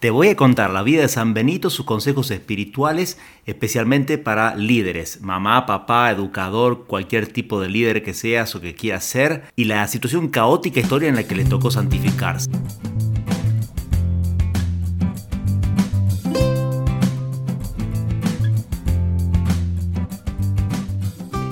Te voy a contar la vida de San Benito, sus consejos espirituales, especialmente para líderes, mamá, papá, educador, cualquier tipo de líder que seas o que quieras ser, y la situación caótica historia en la que le tocó santificarse.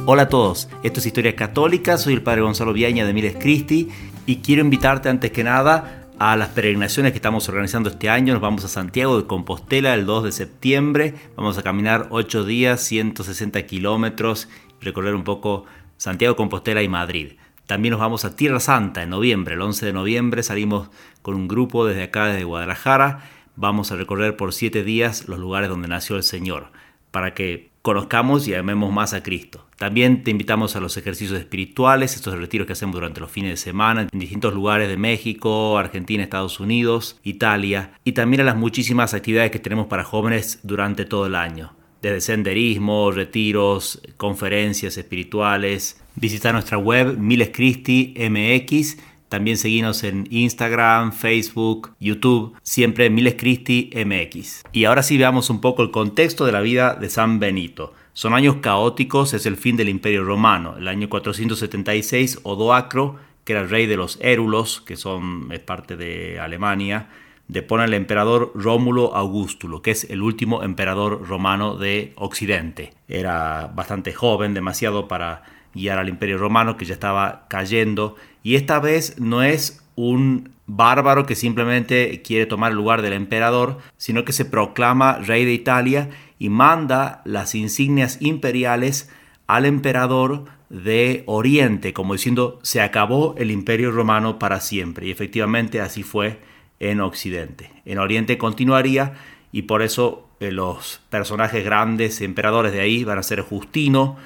Hola a todos, esto es Historia Católica, soy el Padre Gonzalo Viaña de Miles Cristi y quiero invitarte antes que nada a las peregrinaciones que estamos organizando este año. Nos vamos a Santiago de Compostela el 2 de septiembre. Vamos a caminar 8 días, 160 kilómetros, recorrer un poco Santiago, Compostela y Madrid. También nos vamos a Tierra Santa en noviembre. El 11 de noviembre salimos con un grupo desde acá, desde Guadalajara. Vamos a recorrer por 7 días los lugares donde nació el Señor, para que conozcamos y amemos más a Cristo. También te invitamos a los ejercicios espirituales, estos retiros que hacemos durante los fines de semana en distintos lugares de México, Argentina, Estados Unidos, Italia y también a las muchísimas actividades que tenemos para jóvenes durante todo el año. Desde senderismo, retiros, conferencias espirituales. Visita nuestra web Miles Christi MX también seguimos en Instagram, Facebook, YouTube, siempre Miles Christi MX. Y ahora sí veamos un poco el contexto de la vida de San Benito. Son años caóticos, es el fin del Imperio Romano. El año 476, Odoacro, que era el rey de los Érulos, que son, es parte de Alemania, depone al emperador Rómulo Augustulo, que es el último emperador romano de Occidente. Era bastante joven, demasiado para guiar al imperio romano que ya estaba cayendo y esta vez no es un bárbaro que simplemente quiere tomar el lugar del emperador, sino que se proclama rey de Italia y manda las insignias imperiales al emperador de Oriente, como diciendo se acabó el imperio romano para siempre. Y efectivamente así fue en Occidente. En Oriente continuaría y por eso eh, los personajes grandes, emperadores de ahí, van a ser Justino,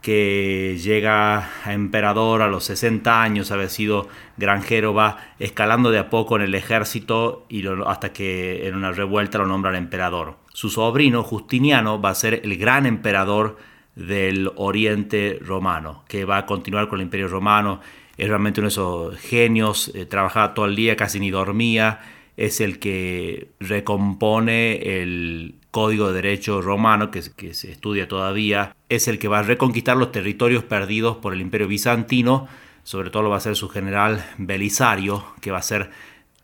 que llega a emperador a los 60 años, haber sido granjero, va escalando de a poco en el ejército y hasta que en una revuelta lo nombra el emperador. Su sobrino, Justiniano, va a ser el gran emperador del Oriente romano, que va a continuar con el imperio romano. Es realmente uno de esos genios, eh, trabajaba todo el día, casi ni dormía. Es el que recompone el Código de Derecho Romano, que, se estudia todavía, es el que va a reconquistar los territorios perdidos por el Imperio Bizantino, sobre todo lo va a hacer su general Belisario, que va a ser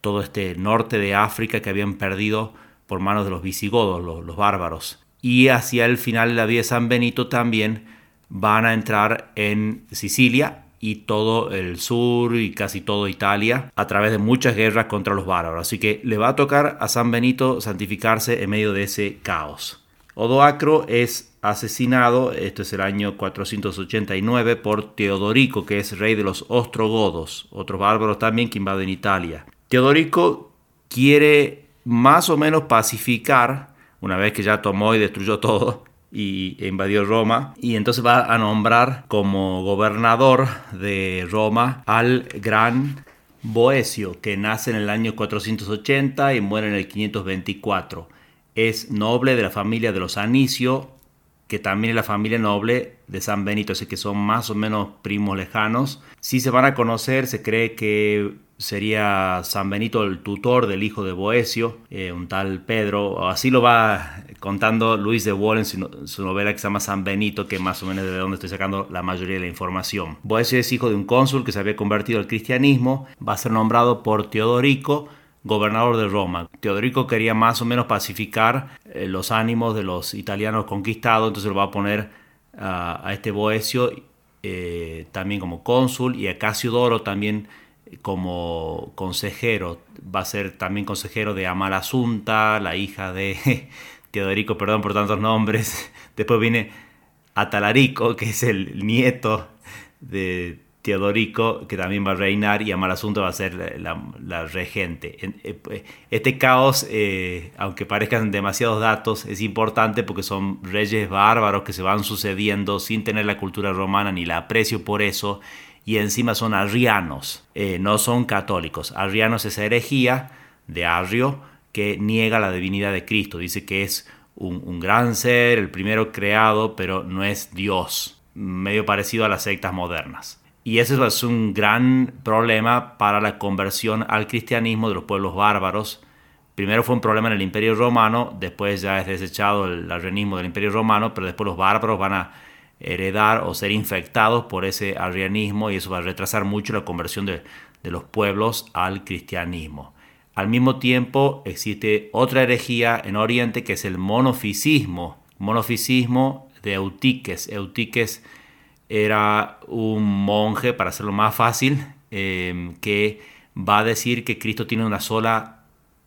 todo este norte de África que habían perdido por manos de los visigodos, los, los bárbaros. Y hacia el final de la vida de San Benito también van a entrar en Sicilia y todo el sur y casi todo Italia a través de muchas guerras contra los bárbaros. Así que le va a tocar a San Benito santificarse en medio de ese caos. Odoacro es asesinado, esto es el año 489, por Teodorico, que es rey de los ostrogodos, otros bárbaros también que invaden Italia. Teodorico quiere más o menos pacificar, una vez que ya tomó y destruyó todo, y invadió Roma y entonces va a nombrar como gobernador de Roma al gran Boesio que nace en el año 480 y muere en el 524. Es noble de la familia de los Anicio, que también es la familia noble de San Benito, así que son más o menos primos lejanos. Si se van a conocer, se cree que sería San Benito el tutor del hijo de Boesio, eh, un tal Pedro, así lo va contando Luis de Wall en su, novela que se llama San Benito, que más o menos de donde estoy sacando la mayoría de la información. Boesio es hijo de un cónsul que se había convertido al cristianismo, va a ser nombrado por Teodorico, gobernador de Roma. Teodorico quería más o menos pacificar eh, los ánimos de los italianos conquistados, entonces lo va a poner a este Boesio eh, también como cónsul y a Casiodoro también como consejero. Va a ser también consejero de Amalasunta, la hija de Teodorico, perdón por tantos nombres. Después viene Atalarico, que es el nieto de Teodorico, que también va a reinar, y Amalasunta va a ser la, regente. Eh, este caos, eh, aunque parezcan demasiados datos, es importante porque son reyes bárbaros que se van sucediendo sin tener la cultura romana ni la aprecio por eso y encima son arrianos, eh, no son católicos. Arrianos es herejía de Arrio que niega la divinidad de Cristo, dice que es un, gran ser, el primero creado, pero no es Dios, medio parecido a las sectas modernas. Y ese es un gran problema para la conversión al cristianismo de los pueblos bárbaros, primero fue un problema en el Imperio Romano, después ya es desechado el arrianismo del Imperio Romano, pero después los bárbaros van a heredar o ser infectados por ese arrianismo y eso va a retrasar mucho la conversión de, de los pueblos al cristianismo. Al mismo tiempo existe otra herejía en Oriente que es el monofisismo, monofisismo de Eutiques. Eutiques era un monje, para hacerlo más fácil, eh, que va a decir que Cristo tiene una sola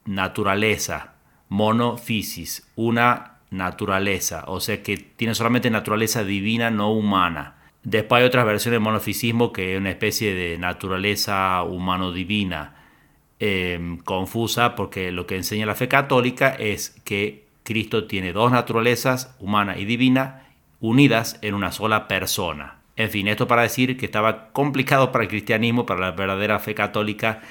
naturaleza, monofisis, una naturaleza, o sea que tiene solamente naturaleza divina, no humana. Después hay otras versiones de monofisismo que es una especie de naturaleza humano-divina em, confusa porque lo que enseña la fe católica es que Cristo tiene dos naturalezas, humana y divina, unidas en una sola persona. En fin, esto para decir que estaba complicado para el cristianismo, para la verdadera fe católica,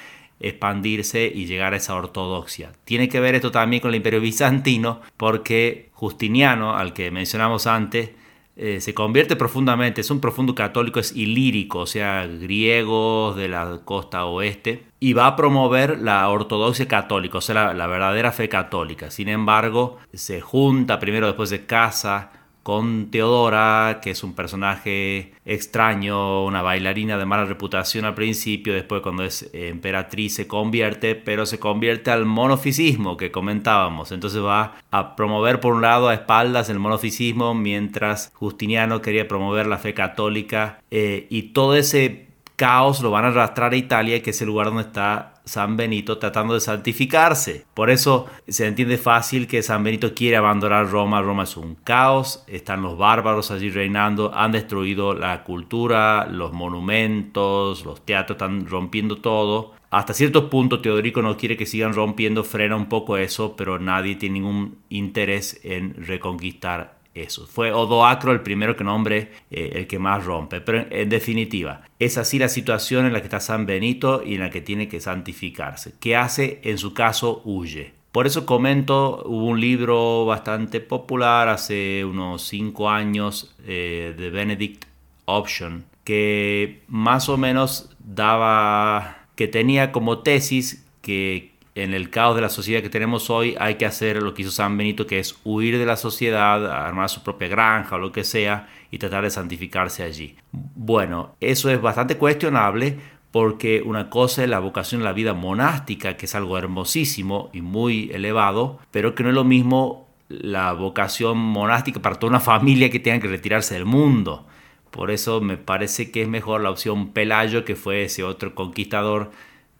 expandirse y llegar a esa ortodoxia. Tiene que ver esto también con el imperio bizantino, porque Justiniano, al que mencionamos antes, eh, se convierte profundamente, es un profundo católico, es ilírico, o sea, griegos de la costa oeste, y va a promover la ortodoxia católica, o sea, la, la verdadera fe católica. Sin embargo, se junta primero después de casa con Teodora, que es un personaje extraño, una bailarina de mala reputación al principio, después cuando es emperatriz se convierte, pero se convierte al monofisismo que comentábamos. Entonces va a promover por un lado a espaldas el monofisismo, mientras Justiniano quería promover la fe católica eh, y todo ese caos lo van a arrastrar a Italia, que es el lugar donde está San Benito tratando de santificarse. Por eso se entiende fácil que San Benito quiere abandonar Roma. Roma es un caos, están los bárbaros allí reinando, han destruido la cultura, los monumentos, los teatros están rompiendo todo. Hasta cierto punto Teodorico no quiere que sigan rompiendo, frena un poco eso, pero nadie tiene ningún interés en reconquistar eso. Fue Odoacro el primero que nombre eh, el que más rompe. Pero en, definitiva, es así la situación en la que está San Benito y en la que tiene que santificarse. ¿Qué hace? En su caso, huye. Por eso comento, un libro bastante popular hace unos cinco años eh, de Benedict Option que más o menos daba, que tenía como tesis que en el caos de la sociedad que tenemos hoy hay que hacer lo que hizo San Benito, que es huir de la sociedad, armar su propia granja o lo que sea y tratar de santificarse allí. Bueno, eso es bastante cuestionable porque una cosa es la vocación a la vida monástica, que es algo hermosísimo y muy elevado, pero que no es lo mismo la vocación monástica para toda una familia que tenga que retirarse del mundo. Por eso me parece que es mejor la opción Pelayo, que fue ese otro conquistador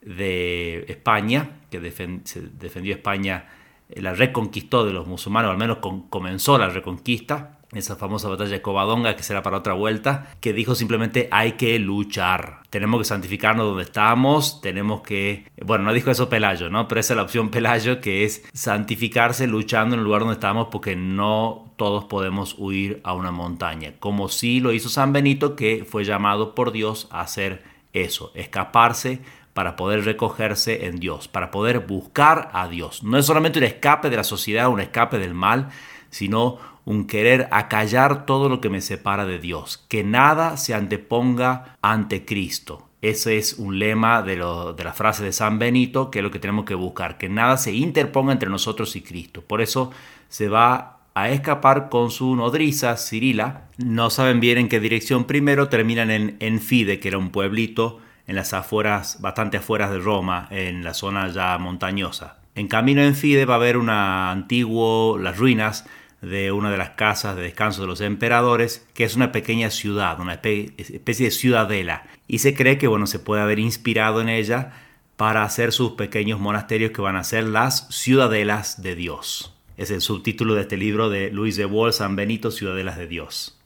de España, que defendió España, eh, la reconquistó de los musulmanes, o al menos comenzó la reconquista, esa famosa batalla de Covadonga, que será para otra vuelta, que dijo simplemente hay que luchar, tenemos que santificarnos donde estamos, tenemos que, bueno, no dijo eso Pelayo, ¿no? Pero esa es la opción Pelayo, que es santificarse luchando en el lugar donde estamos, porque no todos podemos huir a una montaña, como sí lo hizo San Benito, que fue llamado por Dios a hacer eso, escaparse para poder recogerse en Dios, para poder buscar a Dios. No es solamente un escape de la sociedad, un escape del mal, sino un querer acallar todo lo que me separa de Dios, que nada se anteponga ante Cristo. Ese es un lema de, la frase de San Benito, que es lo que tenemos que buscar, que nada se interponga entre nosotros y Cristo. Por eso se va a escapar con su nodriza, Cirila. No saben bien en qué dirección primero, terminan en Enfide, que era un pueblito en las afueras, bastante afueras de Roma, en la zona ya montañosa. En camino en Fide va a haber una antiguo, las ruinas de una de las casas de descanso de los emperadores, que es una pequeña ciudad, una especie de ciudadela, y se cree que bueno, se puede haber inspirado en ella para hacer sus pequeños monasterios que van a ser las ciudadelas de Dios. Es el subtítulo de este libro de Luis de Wall, San Benito, Ciudadelas de Dios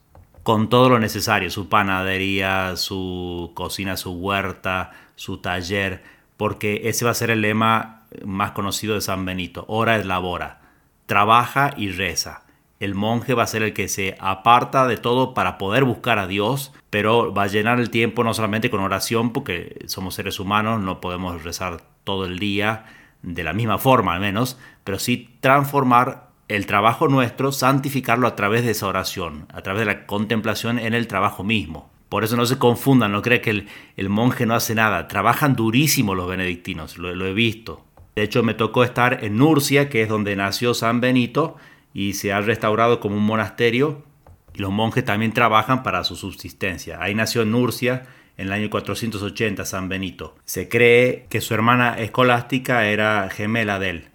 con todo lo necesario, su panadería, su cocina, su huerta, su taller, porque ese va a ser el lema más conocido de San Benito, ora es labora, trabaja y reza. El monje va a ser el que se aparta de todo para poder buscar a Dios, pero va a llenar el tiempo no solamente con oración, porque somos seres humanos, no podemos rezar todo el día de la misma forma al menos, pero sí transformar el trabajo nuestro, santificarlo a través de esa oración, a través de la contemplación en el trabajo mismo. Por eso no se confundan, no cree que el, monje no hace nada. Trabajan durísimo los benedictinos, lo, he visto. De hecho, me tocó estar en Nurcia, que es donde nació San Benito, y se ha restaurado como un monasterio. Y los monjes también trabajan para su subsistencia. Ahí nació en Nurcia en el año 480 San Benito. Se cree que su hermana escolástica era gemela de él.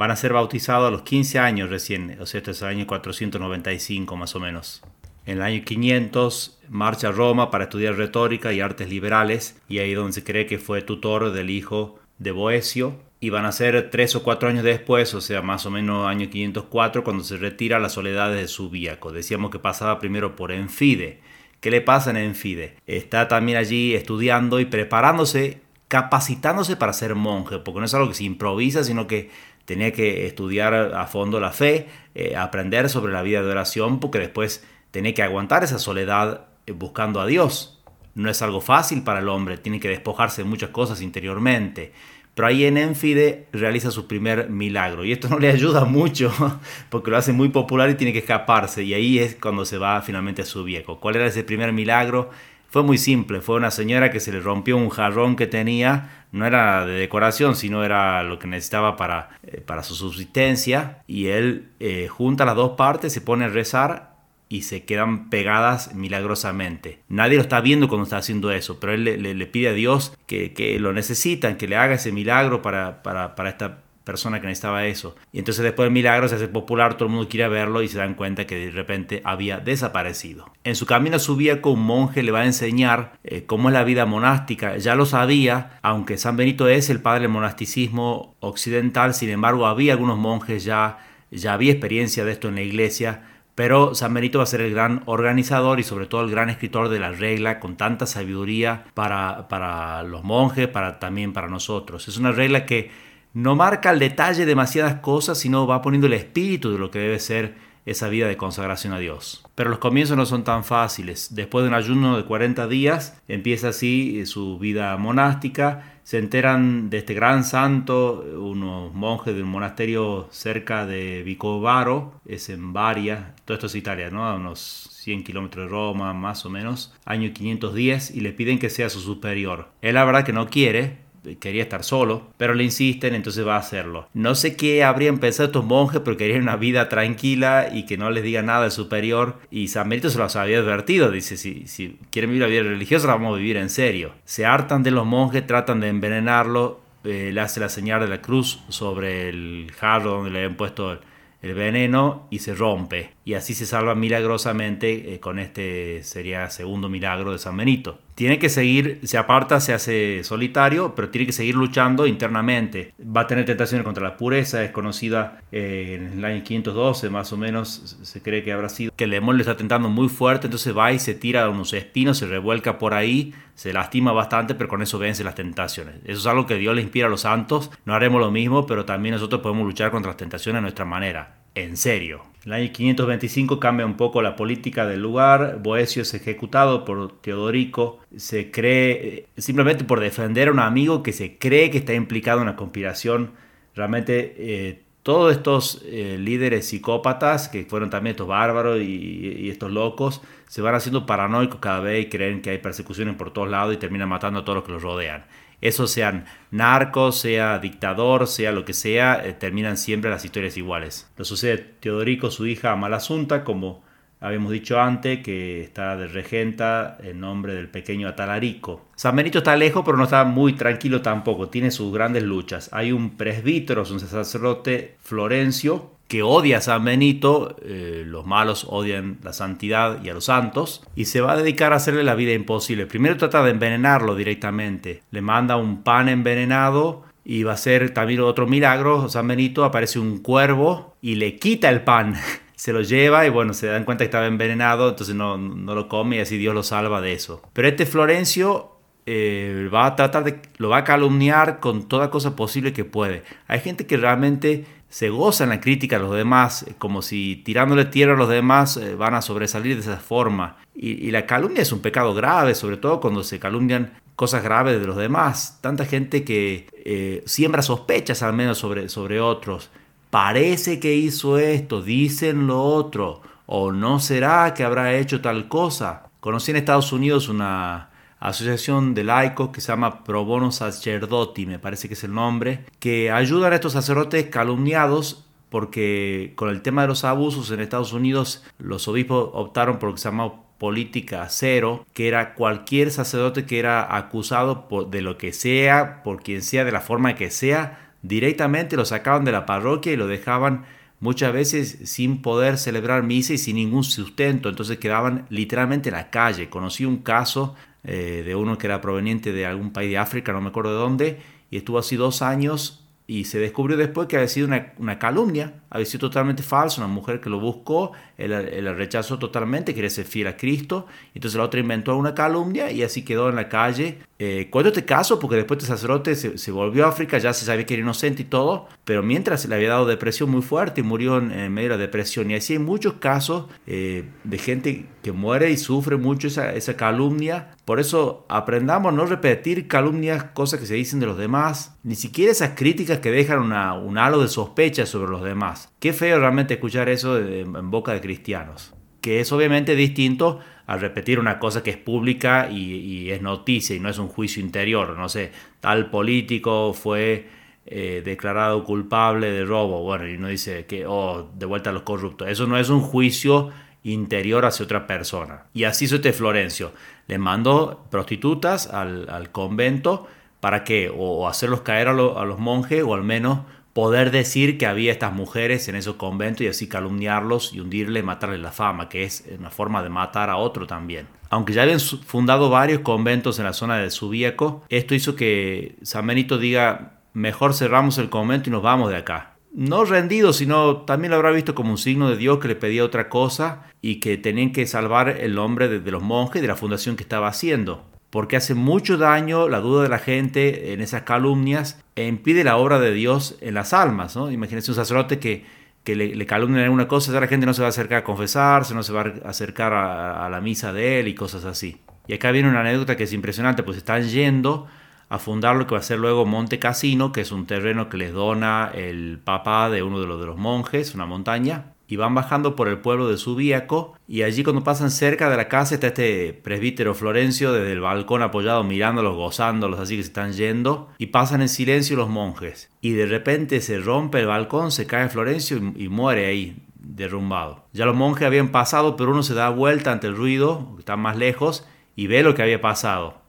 Van a ser bautizados a los 15 años recién, o sea, este es el año 495 más o menos. En el año 500 marcha a Roma para estudiar retórica y artes liberales y ahí donde se cree que fue tutor del hijo de Boesio. Y van a ser tres o cuatro años después, o sea, más o menos año 504, cuando se retira a las soledades de Subíaco. Decíamos que pasaba primero por Enfide. ¿Qué le pasa en Enfide? Está también allí estudiando y preparándose, capacitándose para ser monje, porque no es algo que se improvisa, sino que tenía que estudiar a fondo la fe, eh, aprender sobre la vida de oración, porque después tenía que aguantar esa soledad eh, buscando a Dios. No es algo fácil para el hombre, tiene que despojarse de muchas cosas interiormente. Pero ahí en Enfide realiza su primer milagro. Y esto no le ayuda mucho porque lo hace muy popular y tiene que escaparse. Y ahí es cuando se va finalmente a su viejo. ¿Cuál era ese primer milagro? Fue muy simple. Fue una señora que se le rompió un jarrón que tenía. No era de decoración, sino era lo que necesitaba para, eh, para su subsistencia. Y él eh, junta las dos partes, se pone a rezar y se quedan pegadas milagrosamente. Nadie lo está viendo cuando está haciendo eso, pero él le, pide a Dios que, lo necesitan, que le haga ese milagro para, para, para, esta persona que necesitaba eso. Y entonces después del milagro se hace popular, todo el mundo quiere verlo y se dan cuenta que de repente había desaparecido. En su camino subía con un monje le va a enseñar eh, cómo es la vida monástica. Ya lo sabía, aunque San Benito es el padre del monasticismo occidental, sin embargo había algunos monjes ya, ya había experiencia de esto en la iglesia pero San Benito va a ser el gran organizador y sobre todo el gran escritor de la regla con tanta sabiduría para, para los monjes, para, también para nosotros. Es una regla que no marca al detalle demasiadas cosas, sino va poniendo el espíritu de lo que debe ser esa vida de consagración a Dios. Pero los comienzos no son tan fáciles. Después de un ayuno de 40 días, empieza así su vida monástica se enteran de este gran santo, unos monjes de un monasterio cerca de Vicovaro, es en Varia, todo esto es Italia, a unos 100 kilómetros de Roma, más o menos, año 510, y le piden que sea su superior. Él la verdad que no quiere, quería estar solo, pero le insisten, entonces va a hacerlo. No sé qué habrían pensado estos monjes, pero querían una vida tranquila y que no les diga nada de superior. Y San Benito se los había advertido, dice, si, si quieren vivir la vida religiosa, la vamos a vivir en serio. Se hartan de los monjes, tratan de envenenarlo, eh, le hace la señal de la cruz sobre el jarro donde le habían puesto el veneno y se rompe. Y así se salva milagrosamente eh, con este sería segundo milagro de San Benito. Tiene que seguir, se aparta, se hace solitario, pero tiene que seguir luchando internamente. Va a tener tentaciones contra la pureza, es conocida eh, en el año 512 más o menos, se cree que habrá sido, que el demonio le está tentando muy fuerte, entonces va y se tira unos espinos, se revuelca por ahí, se lastima bastante, pero con eso vence las tentaciones. Eso es algo que Dios le inspira a los santos, no haremos lo mismo, pero también nosotros podemos luchar contra las tentaciones a nuestra manera en serio. El año 525 cambia un poco la política del lugar, Boesio es ejecutado por Teodorico, se cree, eh, simplemente por defender a un amigo que se cree que está implicado en una conspiración, realmente eh, todos estos eh, líderes psicópatas, que fueron también estos bárbaros y, y, estos locos, se van haciendo paranoicos cada vez y creen que hay persecuciones por todos lados y terminan matando a todos los que los rodean eso sean narcos, sea dictador, sea lo que sea, eh, terminan siempre las historias iguales. Lo sucede Teodorico, su hija Malasunta, como habíamos dicho antes, que está de regenta en nombre del pequeño Atalarico. San Benito está lejos, pero no está muy tranquilo tampoco, tiene sus grandes luchas. Hay un presbítero, un sacerdote Florencio, que odia a San Benito, eh, los malos odian la santidad y a los santos, y se va a dedicar a hacerle la vida imposible. Primero trata de envenenarlo directamente, le manda un pan envenenado y va a ser también otro milagro. San Benito aparece un cuervo y le quita el pan. se lo lleva y bueno, se dan cuenta que estaba envenenado, entonces no, no lo come y así Dios lo salva de eso. Pero este Florencio eh, va a tratar de, lo va a calumniar con toda cosa posible que puede. Hay gente que realmente se goza en la crítica a los demás, eh, como si tirándole tierra a los demás eh, van a sobresalir de esa forma. Y, la calumnia es un pecado grave, sobre todo cuando se calumnian cosas graves de los demás. Tanta gente que eh, siembra sospechas al menos sobre, sobre otros. Parece que hizo esto, dicen lo otro, o no será que habrá hecho tal cosa. Conocí en Estados Unidos una asociación de laicos que se llama Pro Bono Sacerdoti, me parece que es el nombre, que ayudan a estos sacerdotes calumniados porque con el tema de los abusos en Estados Unidos los obispos optaron por lo que se llama política cero, que era cualquier sacerdote que era acusado de lo que sea, por quien sea, de la forma que sea, directamente lo sacaban de la parroquia y lo dejaban muchas veces sin poder celebrar misa y sin ningún sustento, entonces quedaban literalmente en la calle. Conocí un caso eh, de uno que era proveniente de algún país de África, no me acuerdo de dónde, y estuvo así dos años y se descubrió después que había sido una, una calumnia, había sido totalmente falso, una mujer que lo buscó, él, él, rechazó totalmente, quería ser fiel a Cristo, entonces la otra inventó una calumnia y así quedó en la calle. Eh, cuento este caso porque después este sacerdote se, se, volvió a África, ya se sabía que era inocente y todo, pero mientras le había dado depresión muy fuerte y murió en, en medio de la depresión. Y así hay muchos casos eh, de gente que muere y sufre mucho esa, esa calumnia. Por eso aprendamos a no repetir calumnias, cosas que se dicen de los demás, ni siquiera esas críticas que dejan una, un halo de sospecha sobre los demás. Qué feo realmente escuchar eso en boca de cristianos. Que es obviamente distinto a repetir una cosa que es pública y, es noticia y no es un juicio interior. No sé, tal político fue eh, declarado culpable de robo. Bueno, y uno dice que, oh, de vuelta a los corruptos. Eso no es un juicio interior hacia otra persona. Y así hizo este Florencio. Le mandó prostitutas al, convento para que, o, hacerlos caer a los monjes, o al menos poder decir que había estas mujeres en esos conventos y así calumniarlos y hundirle, matarles la fama, que es una forma de matar a otro también. Aunque ya habían fundado varios conventos en la zona de Subíaco, esto hizo que San Benito diga, mejor cerramos el convento y nos vamos de acá. No rendido, sino también lo habrá visto como un signo de Dios que le pedía otra cosa y que tenían que salvar el nombre de, de los monjes y de la fundación que estaba haciendo porque hace mucho daño la duda de la gente en esas calumnias e impide la obra de Dios en las almas. ¿no? Imagínense un sacerdote que, que le, le calumnian en una cosa, la gente no se va a acercar a confesarse, no se va a acercar a, la misa de él y cosas así. Y acá viene una anécdota que es impresionante, pues están yendo a fundar lo que va a ser luego Monte Cassino, que es un terreno que les dona el papá de uno de los monjes, una montaña, y van bajando por el pueblo de Subíaco y allí cuando pasan cerca de la casa está este presbítero Florencio desde el balcón apoyado mirándolos, gozándolos así que se están yendo y pasan en silencio los monjes y de repente se rompe el balcón, se cae Florencio y, y muere ahí derrumbado. Ya los monjes habían pasado pero uno se da vuelta ante el ruido, está más lejos y ve lo que había pasado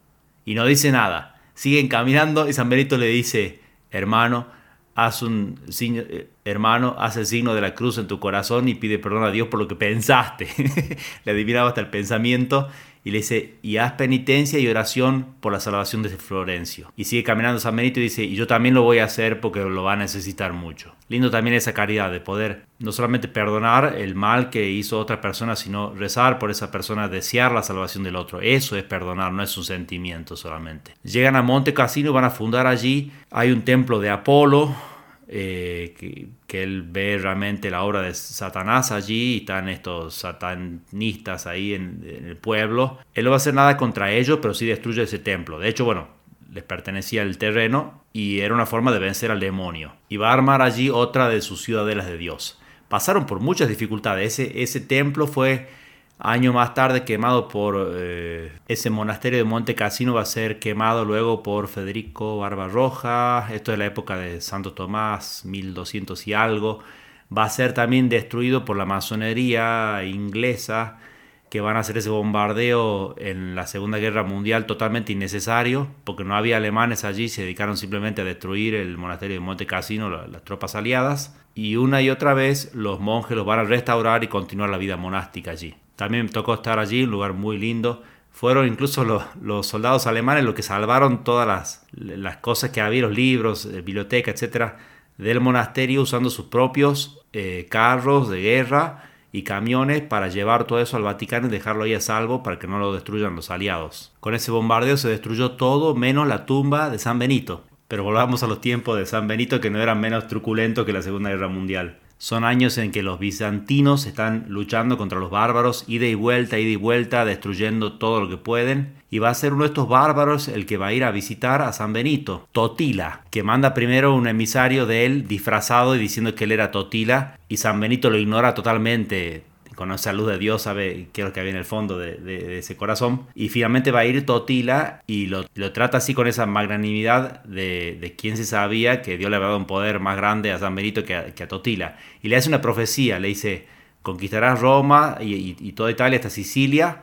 y no dice nada. Siguen caminando y San Benito le dice, hermano, haz un signo, eh, hermano, haz el signo de la cruz en tu corazón y pide perdón a Dios por lo que pensaste. le adivinaba hasta el pensamiento y le dice, y haz penitencia y oración por la salvación de Florencio. Y sigue caminando San Benito y dice, y yo también lo voy a hacer porque lo va a necesitar mucho. Lindo también esa caridad de poder no solamente perdonar el mal que hizo otra persona, sino rezar por esa persona, desear la salvación del otro. Eso es perdonar, no es un sentimiento solamente. Llegan a Monte Cassino van a fundar allí, hay un templo de Apolo, eh, que, que, él ve realmente la obra de Satanás allí y están estos satanistas ahí en, el pueblo. Él no va a hacer nada contra ellos, pero sí destruye ese templo. De hecho, bueno, les pertenecía el terreno y era una forma de vencer al demonio. Y va a armar allí otra de sus ciudadelas de Dios. Pasaron por muchas dificultades. Ese templo fue Año más tarde quemado por eh, ese monasterio de Monte Cassino va a ser quemado luego por Federico Barbarroja. Esto es la época de Santo Tomás, 1200 y algo. Va a ser también destruido por la masonería inglesa que van a hacer ese bombardeo en la Segunda Guerra Mundial totalmente innecesario, porque no había alemanes allí, se dedicaron simplemente a destruir el monasterio de Monte Cassino, las tropas aliadas, y una y otra vez los monjes los van a restaurar y continuar la vida monástica allí. También tocó estar allí, un lugar muy lindo. Fueron incluso los, soldados alemanes los que salvaron todas las, las, cosas que había, los libros, eh, biblioteca, etcétera, del monasterio usando sus propios eh, carros de guerra y camiones para llevar todo eso al Vaticano y dejarlo ahí a salvo para que no lo destruyan los aliados. Con ese bombardeo se destruyó todo menos la tumba de San Benito. Pero volvamos a los tiempos de San Benito que no eran menos truculentos que la Segunda Guerra Mundial. Son años en que los bizantinos están luchando contra los bárbaros, ida y vuelta, ida y vuelta, destruyendo todo lo que pueden. Y va a ser uno de estos bárbaros el que va a ir a visitar a San Benito, Totila, que manda primero un emisario de él disfrazado y diciendo que él era Totila, y San Benito lo ignora totalmente, conoce a luz de Dios, sabe qué es lo que había en el fondo de, ese corazón. Y finalmente va a ir Totila y lo, trata así con esa magnanimidad de, quien se sabía que Dios le había dado un poder más grande a San Benito que a, Totila. Y le hace una profecía, le dice, conquistarás Roma y, y toda Italia hasta Sicilia,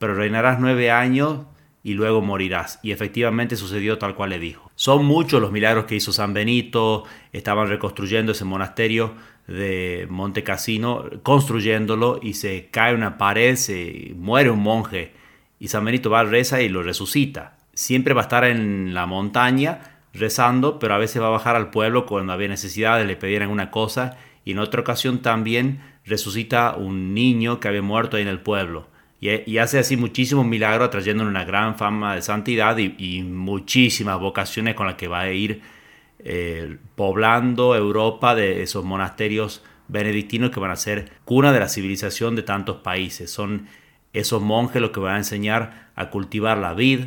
pero reinarás nueve años y luego morirás. Y efectivamente sucedió tal cual le dijo. Son muchos los milagros que hizo San Benito, estaban reconstruyendo ese monasterio de Monte Cassino, construyéndolo y se cae una pared, se muere un monje y San Benito va, reza y lo resucita. Siempre va a estar en la montaña rezando, pero a veces va a bajar al pueblo cuando había necesidades, le pedían una cosa y en otra ocasión también resucita un niño que había muerto ahí en el pueblo y, hace así muchísimos milagros, trayéndole una gran fama de santidad y, muchísimas vocaciones con las que va a ir eh, poblando Europa de esos monasterios benedictinos que van a ser cuna de la civilización de tantos países. Son esos monjes los que van a enseñar a cultivar la vid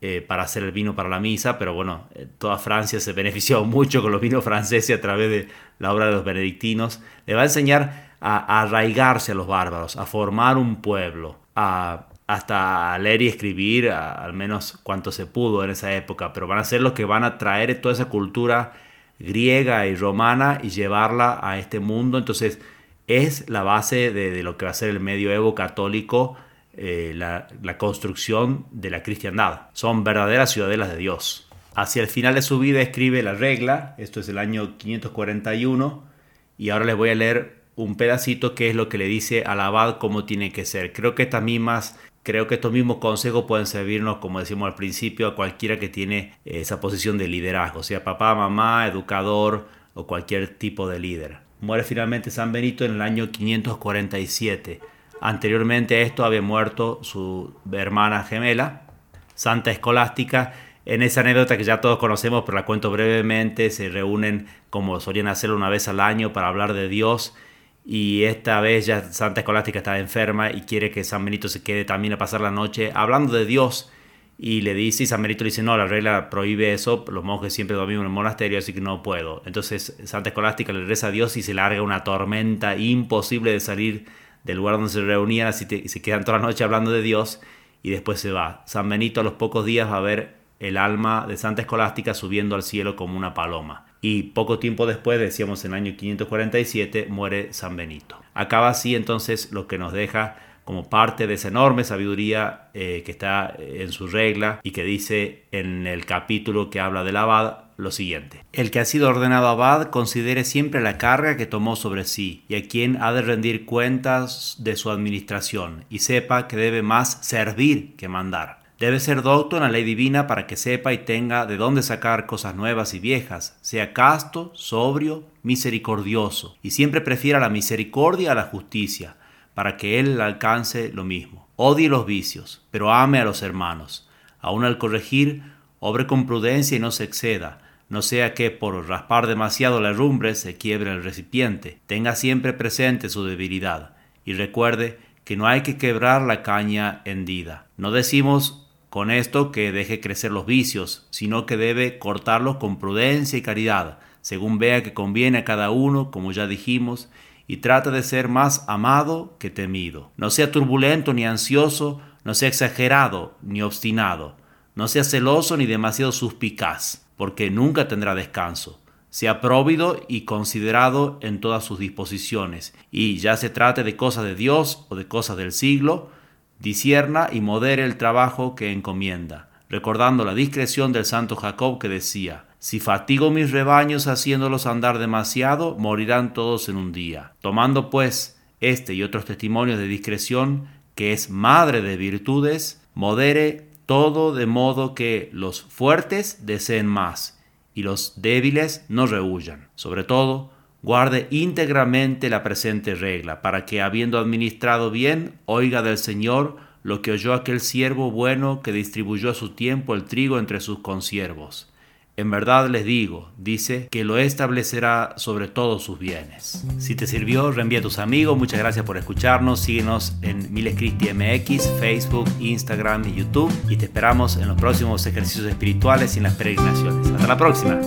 eh, para hacer el vino para la misa, pero bueno, eh, toda Francia se benefició mucho con los vinos franceses a través de la obra de los benedictinos. Le va a enseñar a arraigarse a los bárbaros, a formar un pueblo a, hasta leer y escribir, al menos cuanto se pudo en esa época, pero van a ser los que van a traer toda esa cultura griega y romana y llevarla a este mundo. Entonces es la base de, lo que va a ser el medioevo católico, eh, la, la construcción de la cristiandad. Son verdaderas ciudadelas de Dios. Hacia el final de su vida escribe la regla, esto es el año 541, y ahora les voy a leer un pedacito que es lo que le dice al abad cómo tiene que ser. Creo que estas mismas creo que estos mismos consejos pueden servirnos, como decimos al principio, a cualquiera que tiene esa posición de liderazgo, sea papá, mamá, educador o cualquier tipo de líder. Muere finalmente San Benito en el año 547. Anteriormente a esto había muerto su hermana gemela, Santa Escolástica. En esa anécdota que ya todos conocemos, pero la cuento brevemente, se reúnen como solían hacerlo una vez al año para hablar de Dios y esta vez ya Santa Escolástica está enferma y quiere que San Benito se quede también a pasar la noche hablando de Dios y le dice y San Benito le dice no, la regla prohíbe eso, los monjes siempre dormimos en el monasterio así que no puedo. Entonces Santa Escolástica le reza a Dios y se larga una tormenta imposible de salir del lugar donde se reunían, así se quedan toda la noche hablando de Dios y después se va. San Benito a los pocos días va a ver el alma de Santa Escolástica subiendo al cielo como una paloma y poco tiempo después, decíamos en el año 547, muere San Benito. Acaba así entonces lo que nos deja como parte de esa enorme sabiduría eh, que está en su regla y que dice en el capítulo que habla del abad lo siguiente. El que ha sido ordenado abad considere siempre la carga que tomó sobre sí y a quien ha de rendir cuentas de su administración y sepa que debe más servir que mandar Debe ser docto en la ley divina para que sepa y tenga de dónde sacar cosas nuevas y viejas, sea casto, sobrio, misericordioso, y siempre prefiera la misericordia a la justicia, para que él alcance lo mismo. Odie los vicios, pero ame a los hermanos. Aun al corregir, obre con prudencia y no se exceda, no sea que por raspar demasiado la herrumbre se quiebre el recipiente. Tenga siempre presente su debilidad, y recuerde que no hay que quebrar la caña hendida. No decimos con esto que deje crecer los vicios, sino que debe cortarlos con prudencia y caridad, según vea que conviene a cada uno, como ya dijimos, y trata de ser más amado que temido. No sea turbulento ni ansioso, no sea exagerado ni obstinado, no sea celoso ni demasiado suspicaz, porque nunca tendrá descanso. Sea próvido y considerado en todas sus disposiciones, y ya se trate de cosas de Dios o de cosas del siglo, disierna y modere el trabajo que encomienda, recordando la discreción del santo Jacob que decía, si fatigo mis rebaños haciéndolos andar demasiado, morirán todos en un día. Tomando pues este y otros testimonios de discreción, que es madre de virtudes, modere todo de modo que los fuertes deseen más y los débiles no rehuyan. Sobre todo, guarde íntegramente la presente regla, para que, habiendo administrado bien, oiga del Señor lo que oyó aquel siervo bueno que distribuyó a su tiempo el trigo entre sus consiervos. En verdad les digo, dice, que lo establecerá sobre todos sus bienes. Si te sirvió, reenvía a tus amigos. Muchas gracias por escucharnos. Síguenos en Miles Cristi MX, Facebook, Instagram y YouTube. Y te esperamos en los próximos ejercicios espirituales y en las peregrinaciones. Hasta la próxima.